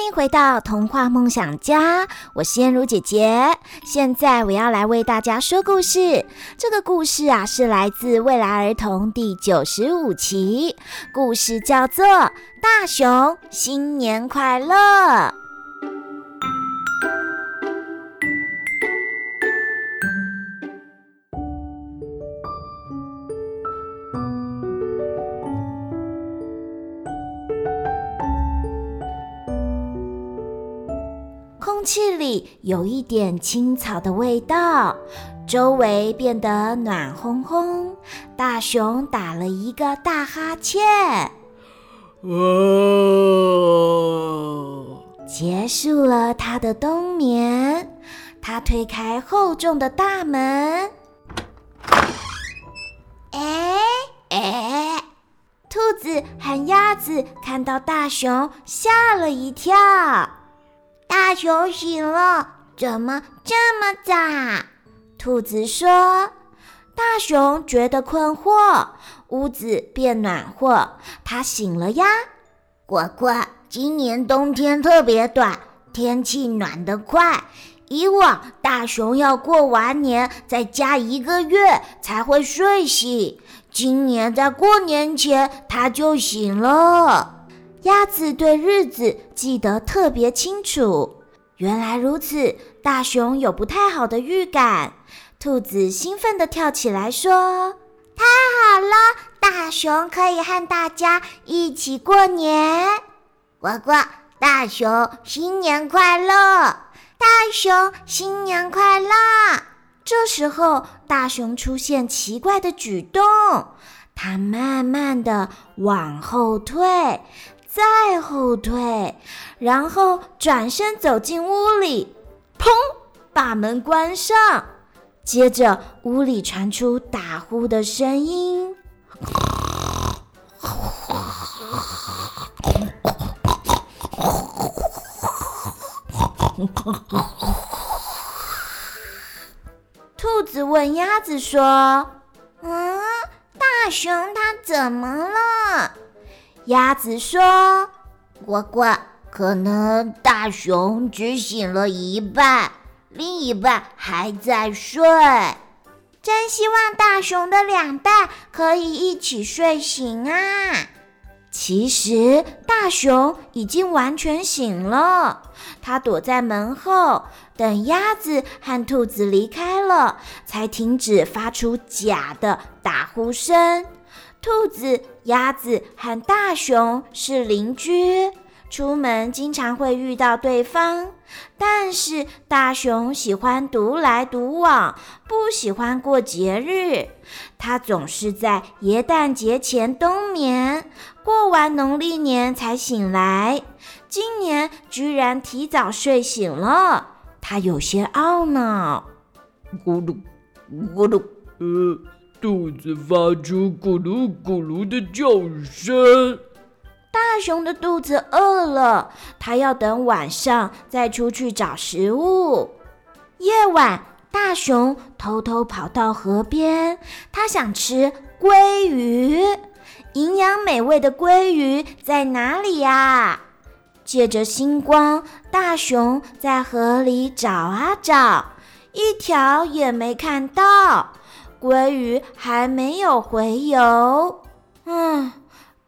欢迎回到童话梦想家，我是燕如姐姐。现在我要来为大家说故事。这个故事啊，是来自未来儿童第九十五期，故事叫做《大熊新年快乐》。气里有一点青草的味道，周围变得暖烘烘。大熊打了一个大哈欠，哦，结束了他的冬眠。他推开厚重的大门，哎哎，兔子和鸭子看到大熊，吓了一跳。大熊醒了，怎么这么早？兔子说。大熊觉得困惑，屋子变暖和，它醒了呀。果果，今年冬天特别短，天气暖得快。以往大熊要过完年再加一个月才会睡醒，今年在过年前它就醒了。鸭子对日子记得特别清楚。原来如此，大熊有不太好的预感。兔子兴奋地跳起来说：“太好了，大熊可以和大家一起过年！”呱呱，大熊新年快乐！大熊新年快乐！这时候，大熊出现奇怪的举动，它慢慢地往后退。再后退，然后转身走进屋里，砰，把门关上。接着，屋里传出打呼的声音。兔子问鸭子说：“嗯，大熊它怎么了？”鸭子说：“呱呱，可能大熊只醒了一半，另一半还在睡。真希望大熊的两半可以一起睡醒啊！”其实大熊已经完全醒了，它躲在门后，等鸭子和兔子离开了，才停止发出假的打呼声。兔子、鸭子和大熊是邻居，出门经常会遇到对方。但是大熊喜欢独来独往，不喜欢过节日。他总是在耶诞节前冬眠，过完农历年才醒来。今年居然提早睡醒了，他有些懊恼。咕噜，咕噜，呃。肚子发出咕噜咕噜的叫声。大熊的肚子饿了，他要等晚上再出去找食物。夜晚，大熊偷偷跑到河边，他想吃鲑鱼。营养美味的鲑鱼在哪里呀？借着星光，大熊在河里找啊找，一条也没看到。鲑鱼还没有回游，嗯，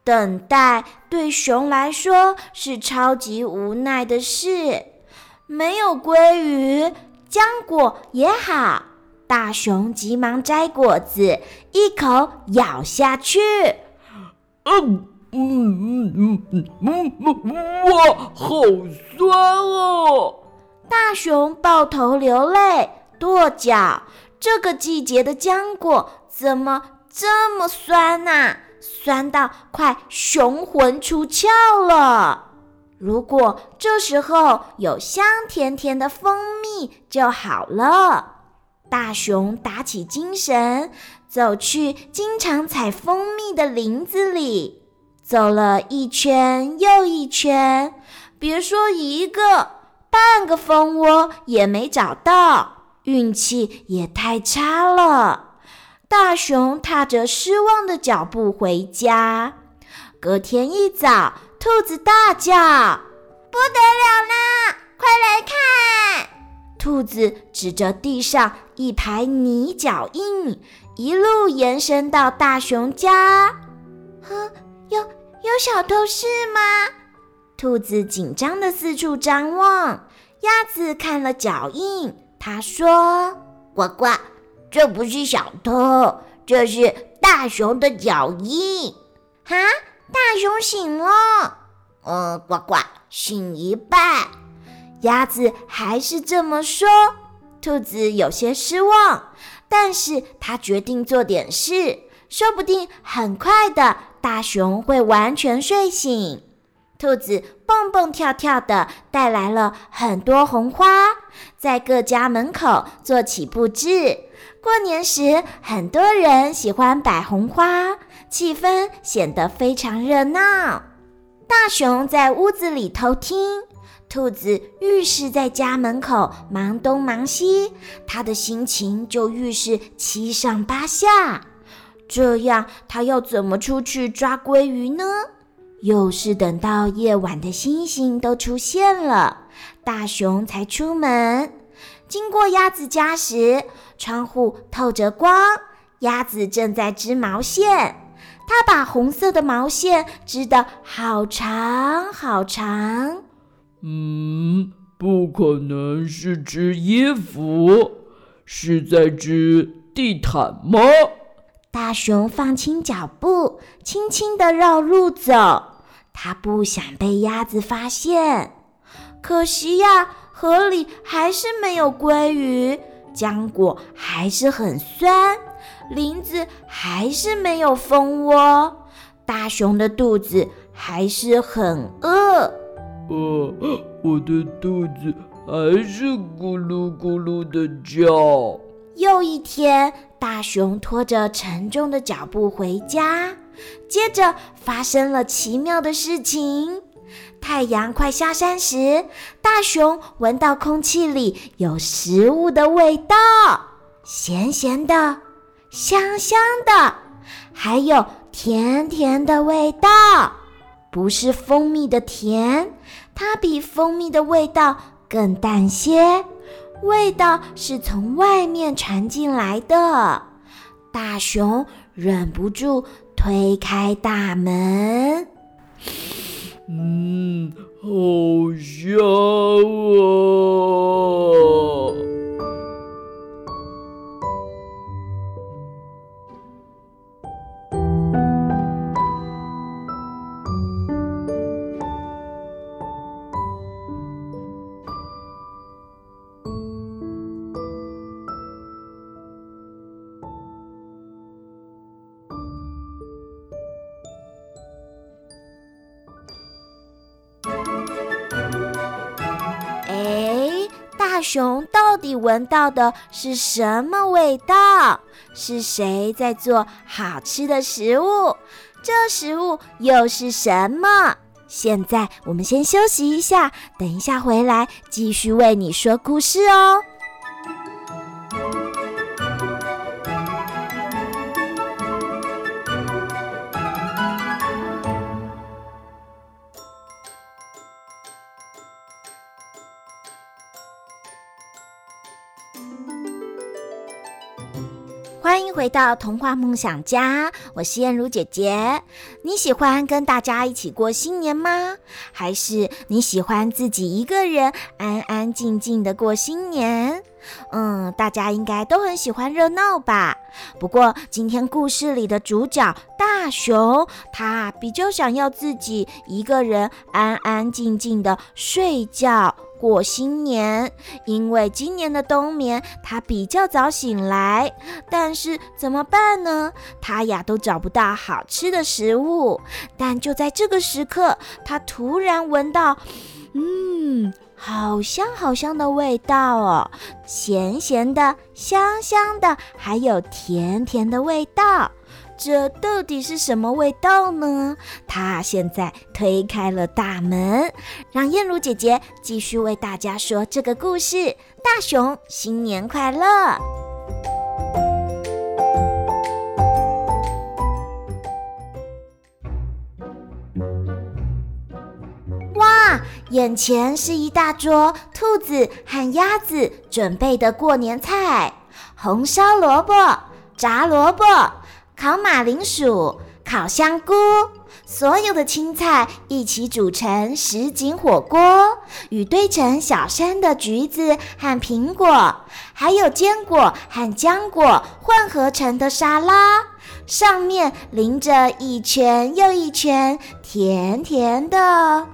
等待对熊来说是超级无奈的事。没有鲑鱼，浆果也好。大熊急忙摘果子，一口咬下去。嗯嗯嗯嗯嗯嗯嗯，哇，好酸哦！大熊抱头流泪，跺脚。这个季节的浆果怎么这么酸呐？酸到快雄浑出窍了。如果这时候有香甜甜的蜂蜜就好了。大熊打起精神，走去经常采蜂蜜的林子里，走了一圈又一圈，别说一个，半个蜂窝也没找到。运气也太差了，大熊踏着失望的脚步回家。隔天一早，兔子大叫：“不得了啦！快来看！兔子指着地上一排泥脚印，一路延伸到大熊家。啊，有有小偷是吗？兔子紧张的四处张望。鸭子看了脚印，他说：“呱呱，这不是小偷，这是大熊的脚印。”哈，大熊醒了。呃，呱呱，醒一半。鸭子还是这么说。兔子有些失望，但是他决定做点事，说不定很快的，大熊会完全睡醒。兔子蹦蹦跳跳的带来了很多红花，在各家门口做起布置。过年时，很多人喜欢摆红花，气氛显得非常热闹。大熊在屋子里偷听，兔子愈是在家门口忙东忙西，他的心情就愈是七上八下。这样，他要怎么出去抓鲑鱼呢？又是等到夜晚的星星都出现了，大熊才出门。经过鸭子家时，窗户透着光，鸭子正在织毛线。它把红色的毛线织得好长好长。嗯，不可能是织衣服，是在织地毯吗？大熊放轻脚步，轻轻地绕路走。他不想被鸭子发现，可惜呀，河里还是没有鲑鱼，浆果还是很酸，林子还是没有蜂窝，大熊的肚子还是很饿。呃，我的肚子还是咕噜咕噜的叫。又一天，大熊拖着沉重的脚步回家。接着发生了奇妙的事情。太阳快下山时，大熊闻到空气里有食物的味道，咸咸的、香香的，还有甜甜的味道。不是蜂蜜的甜，它比蜂蜜的味道更淡些。味道是从外面传进来的。大熊忍不住。推开大门，嗯，好香啊！熊到底闻到的是什么味道？是谁在做好吃的食物？这食物又是什么？现在我们先休息一下，等一下回来继续为你说故事哦。回到童话梦想家，我是燕如姐姐。你喜欢跟大家一起过新年吗？还是你喜欢自己一个人安安静静的过新年？嗯，大家应该都很喜欢热闹吧。不过今天故事里的主角大熊，他比较想要自己一个人安安静静的睡觉。过新年，因为今年的冬眠，他比较早醒来。但是怎么办呢？他呀都找不到好吃的食物。但就在这个时刻，他突然闻到，嗯，好香好香的味道哦，咸咸的、香香的，还有甜甜的味道。这到底是什么味道呢？他现在推开了大门，让燕如姐姐继续为大家说这个故事。大熊，新年快乐！哇，眼前是一大桌兔子和鸭子准备的过年菜：红烧萝卜、炸萝卜、烤马铃薯、烤香菇。所有的青菜一起煮成什锦火锅，与堆成小山的橘子和苹果，还有坚果和浆果混合成的沙拉，上面淋着一圈又一圈甜甜的。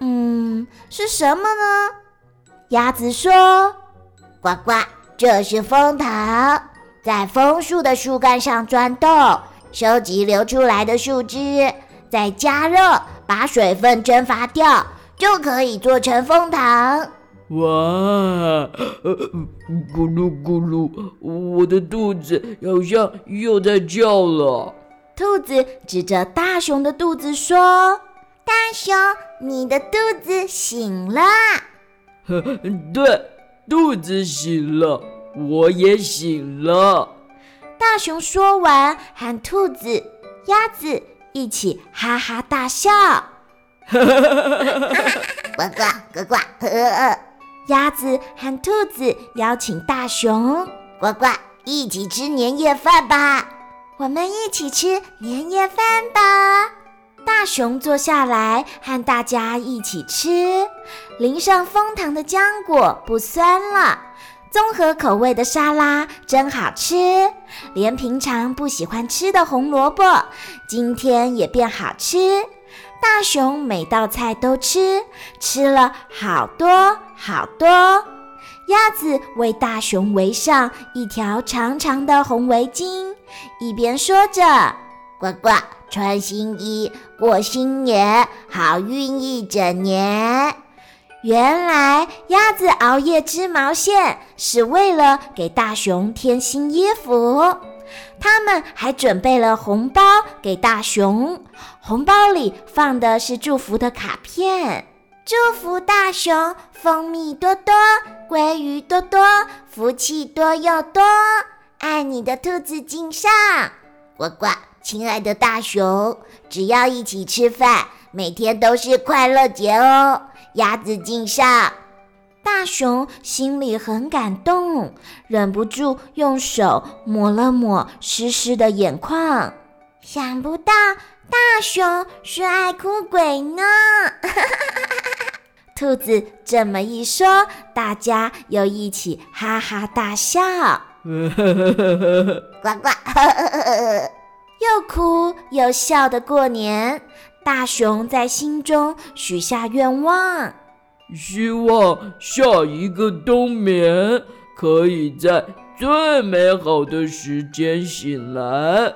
嗯，是什么呢？鸭子说：“呱呱，这是枫糖，在枫树的树干上钻洞，收集流出来的树枝。”再加热，把水分蒸发掉，就可以做成枫糖。哇，呃，咕噜咕噜，我的肚子好像又在叫了。兔子指着大熊的肚子说：“大熊，你的肚子醒了。”呵，对，肚子醒了，我也醒了。大熊说完，喊兔子、鸭子。一起哈哈大笑，呱呱呱呱！鸭子和兔子邀请大熊呱呱一起吃年夜饭吧，我们一起吃年夜饭吧。大熊坐下来和大家一起吃，淋上蜂糖的浆果不酸了。综合口味的沙拉真好吃，连平常不喜欢吃的红萝卜，今天也变好吃。大熊每道菜都吃，吃了好多好多。鸭子为大熊围上一条长长的红围巾，一边说着：“呱呱，穿新衣，过新年，好运一整年。”原来鸭子熬夜织毛线是为了给大熊添新衣服，他们还准备了红包给大熊，红包里放的是祝福的卡片，祝福大熊蜂蜜多多，鲑鱼多多，福气多又多，爱你的兔子敬上。呱呱，亲爱的大熊，只要一起吃饭，每天都是快乐节哦。鸭子敬上，大熊心里很感动，忍不住用手抹了抹湿湿的眼眶。想不到大熊是爱哭鬼呢！兔子这么一说，大家又一起哈哈大笑。呱呱，又哭又笑的过年。大熊在心中许下愿望，希望下一个冬眠可以在最美好的时间醒来。啊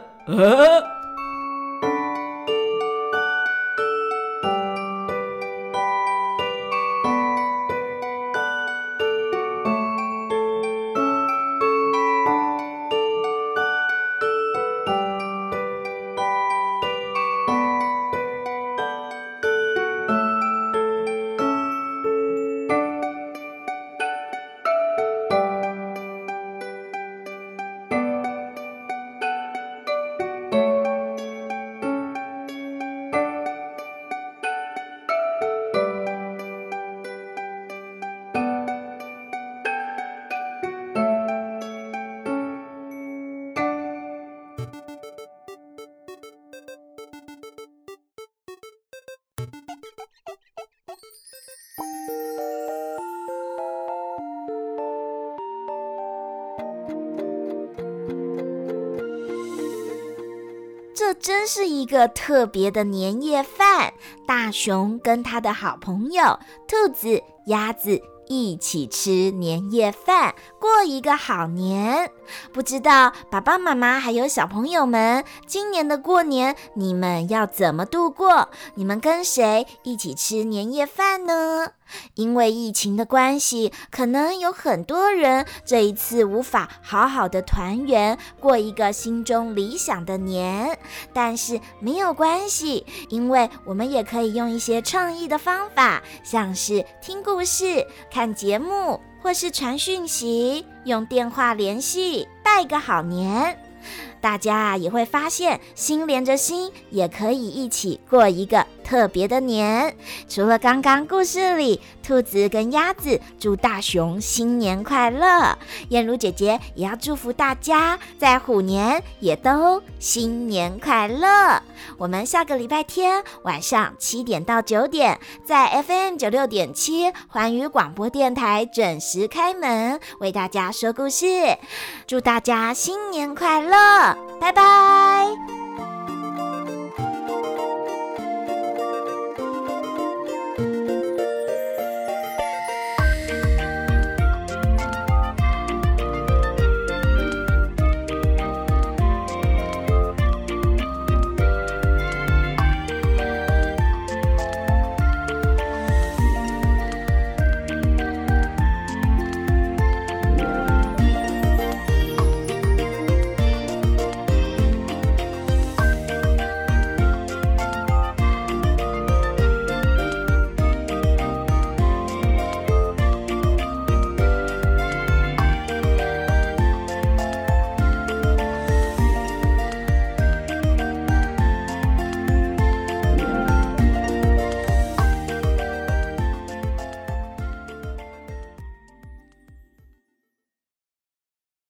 真是一个特别的年夜饭，大熊跟他的好朋友兔子、鸭子。一起吃年夜饭，过一个好年。不知道爸爸妈妈还有小朋友们，今年的过年你们要怎么度过？你们跟谁一起吃年夜饭呢？因为疫情的关系，可能有很多人这一次无法好好的团圆，过一个心中理想的年。但是没有关系，因为我们也可以用一些创意的方法，像是听故事、看节目，或是传讯息，用电话联系，拜个好年。大家也会发现，心连着心，也可以一起过一个特别的年。除了刚刚故事里兔子跟鸭子祝大熊新年快乐，燕如姐姐也要祝福大家在虎年也都新年快乐。我们下个礼拜天晚上七点到九点，在 FM 九六点七环宇广播电台准时开门，为大家说故事。祝大家新年快乐，拜拜。